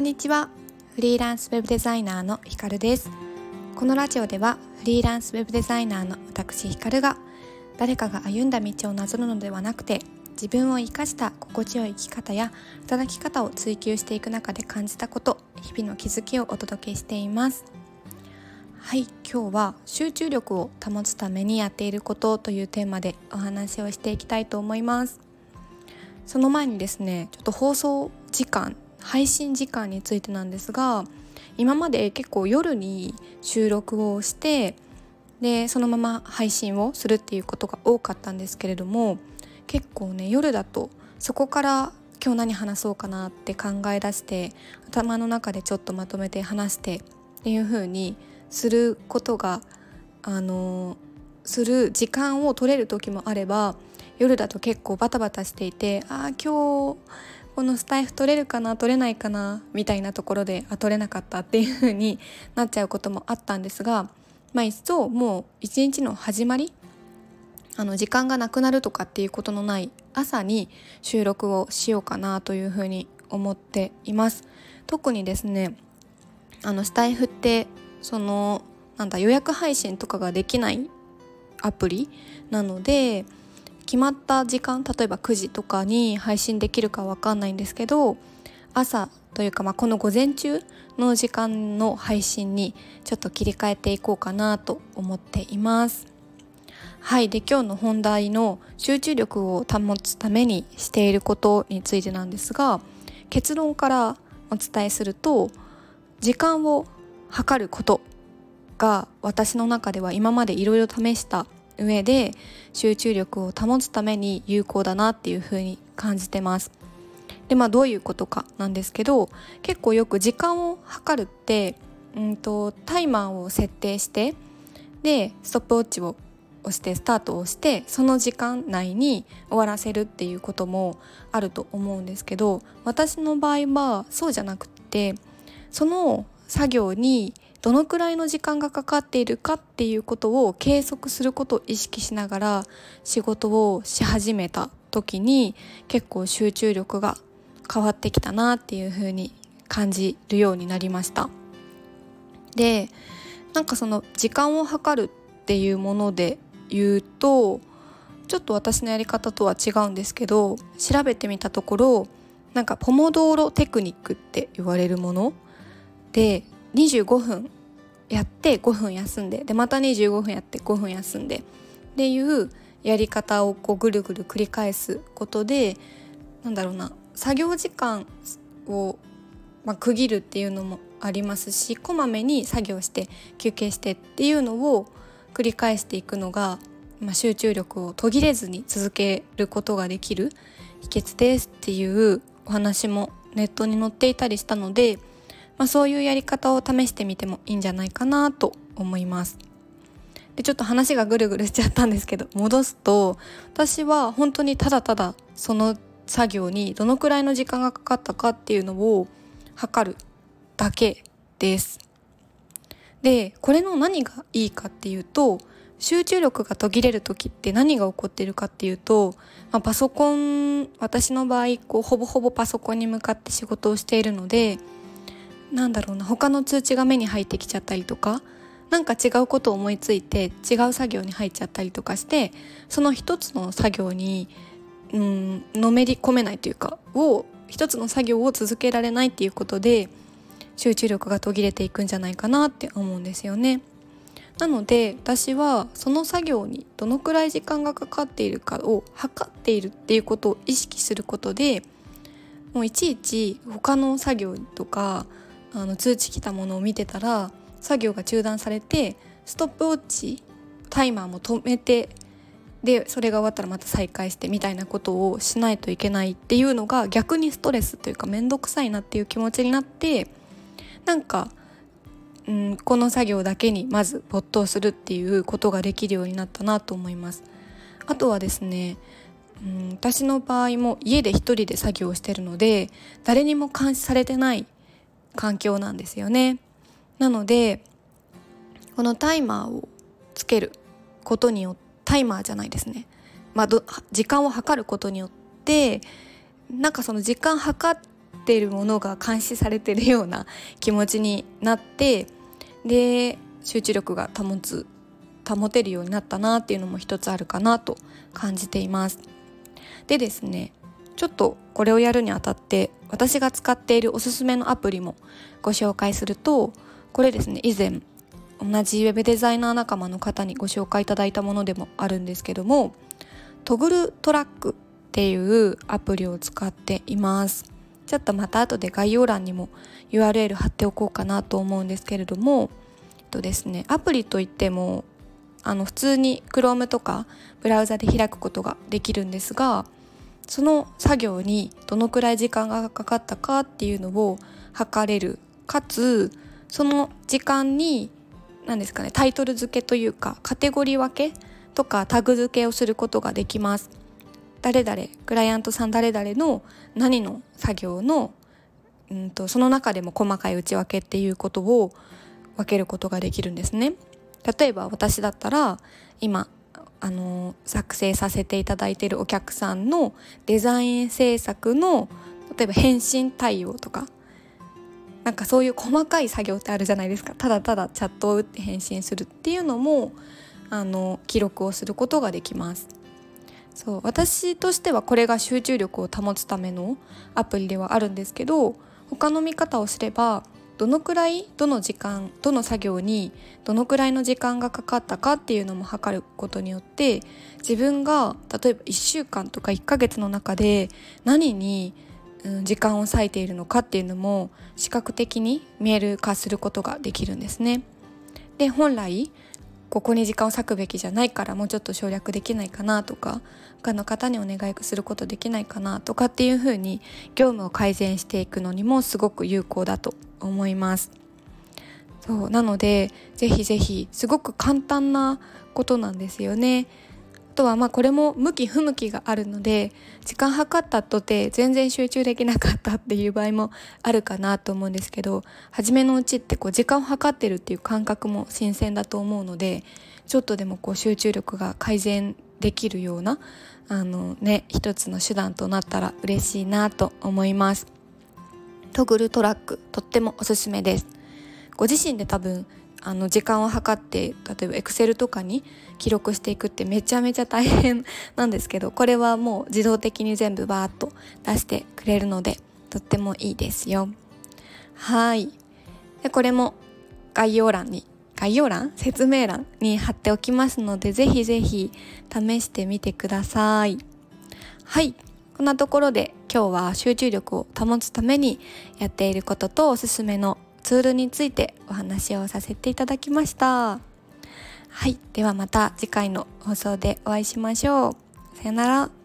んにちは。フリーランスウェブデザイナーのひかるです。このラジオではフリーランスウェブデザイナーの私ひかるが誰かが歩んだ道をなぞるのではなくて自分を生かした心地よい生き方や働き方を追求していく中で感じたこと日々の気づきをお届けしています。はい今日は集中力を保つためにやっていることというテーマでお話をしていきたいと思います。その前にですねちょっと放送時間配信時間についてなんですが今まで結構夜に収録をしてでそのまま配信をするっていうことが多かったんですけれども結構ね夜だとそこから今日何話そうかなって考え出して頭の中でちょっとまとめて話してっていう風にすることがあのする時間を取れる時もあれば夜だと結構バタバタしていてああ今日このスタイフ取れるかな？取れないかな？みたいなところであ取れなかったっていう風になっちゃうこともあったんですがまあ一層もう一日の始まりあの時間がなくなるとかっていうことのない朝に収録をしようかなというふうに思っています。特にですねあのスタイフってそのなんだ予約配信とかができないアプリなので決まった時間例えば9時とかに配信できるかわかんないんですけど朝というか、まあ、この午前中の時間の配信にちょっと切り替えていこうかなと思っています。はいで今日の本題の集中力を保つためにしていることについてなんですが結論からお伝えすると時間を測ることが私の中では今までいろいろ試した上で集中力を保つために有効だなっていうふうに感じてます。でまあどういうことかなんですけど結構よく時間を測るってうんとタイマーを設定してでストップウォッチを押してスタートをしてその時間内に終わらせるっていうこともあると思うんですけど私の場合はそうじゃなくってその作業にどのくらいの時間がかかっているかっていうことを計測することを意識しながら仕事をし始めた時に結構集中力が変わってきたなっていう風に感じるようになりました。でなんかその時間を計るっていうもので言うとちょっと私のやり方とは違うんですけど調べてみたところなんかポモドーロテクニックって言われるもので25分やって5分休んででまた25分やって5分休んでっていうやり方をこうぐるぐる繰り返すことでなんだろうな作業時間を、まあ、区切るっていうのもありますしこまめに作業して休憩してっていうのを繰り返していくのが、まあ、集中力を途切れずに続けることができる秘訣ですっていうお話もネットに載っていたりしたので、まあ、そういうやり方を試してみてもいいんじゃないかなと思います。でちょっと話がぐるぐるしちゃったんですけど戻すと私は本当にただただその作業にどのくらいの時間がかかったかっていうのを測るだけです。でこれの何がいいかっていうと集中力が途切れる時って何が起こってるかっていうと、まあ、パソコン私の場合こうほぼほぼパソコンに向かって仕事をしているのでなんだろうな他の通知が目に入ってきちゃったりとか何か違うことを思いついて違う作業に入っちゃったりとかしてその一つの作業にうんのめり込めないというかを一つの作業を続けられないっていうことで集中力が途切れていくんじゃないかなって思うんですよね。なので私はその作業にどのくらい時間がかかっているかを測っているっていうことを意識することでもういちいち他の作業とかあの通知来たものを見てたら作業が中断されてストップウォッチタイマーも止めてでそれが終わったらまた再開してみたいなことをしないといけないっていうのが逆にストレスというか面倒くさいなっていう気持ちになってなんか、うん、この作業だけにまず没頭するっていうことができるようになったなと思います。あとはですねうん、私の場合も家で一人で作業してるので誰にも監視されてない環境なんですよね。なのでこのタイマーをつけることによってタイマーじゃないですね、まあ、時間を計ることによってなんかその時間計ってるものが監視されてるような気持ちになってで集中力が保つ保てるようになったなっていうのも一つあるかなと感じています。でですねちょっとこれをやるにあたって私が使っているおすすめのアプリもご紹介するとこれですね以前同じウェブデザイナー仲間の方にご紹介いただいたものでもあるんですけどもトグルトラックっていうアプリを使っています。ちょっとまた後で概要欄にも URL 貼っておこうかなと思うんですけれどもえっとですねアプリといってもあの普通に Chrome とかブラウザで開くことができるんですがその作業にどのくらい時間がかかったかっていうのを測れるかつその時間に何ですかねタイトル付けというかカテゴリー分けとかタグ付けをすることができます。誰々クライアントさん誰々の何の作業のうんとその中でも細かい内訳っていうことを分けることができるんですね。例えば私だったら今あの作成させていただいているお客さんのデザイン制作の例えば返信対応とか。なんかそういう細かい作業ってあるじゃないですか。ただただチャットを打って返信するっていうのもあの記録をすることができます。そう私としてはこれが集中力を保つためのアプリではあるんですけど他の見方をすればどのくらいどの時間どの作業にどのくらいの時間がかかったかっていうのも測ることによって自分が例えば1週間とか1ヶ月の中で何に時間を割いているのかっていうのも視覚的に見える化することができるんですね。で本来ここに時間を割くべきじゃないからもうちょっと省略できないかなとか他の方にお願いすることできないかなとかっていうふうに業務を改善していくのにもすごく有効だと思いますそうなのでぜひぜひすごく簡単なことなんですよねあとはまあこれも向き不向きがあるので時間計ったとて全然集中できなかったっていう場合もあるかなと思うんですけど初めのうちってこう時間を計ってるっていう感覚も新鮮だと思うのでちょっとでもこう集中力が改善できるようなあのね一つの手段となったら嬉しいなと思います。トグルトラックとってもおすすめです。ご自身で多分あの時間を計って例えばエクセルとかに記録していくってめちゃめちゃ大変なんですけどこれはもう自動的に全部バーッと出してくれるのでとってもいいですよ。はい。でこれも概要欄に概要欄？説明欄に貼っておきますのでぜひぜひ試してみてください。はい。こんなところで今日は集中力を保つためにやっていることとおすすめのツールについてお話をさせていただきました。はい。ではまた次回の放送でお会いしましょう。さよなら。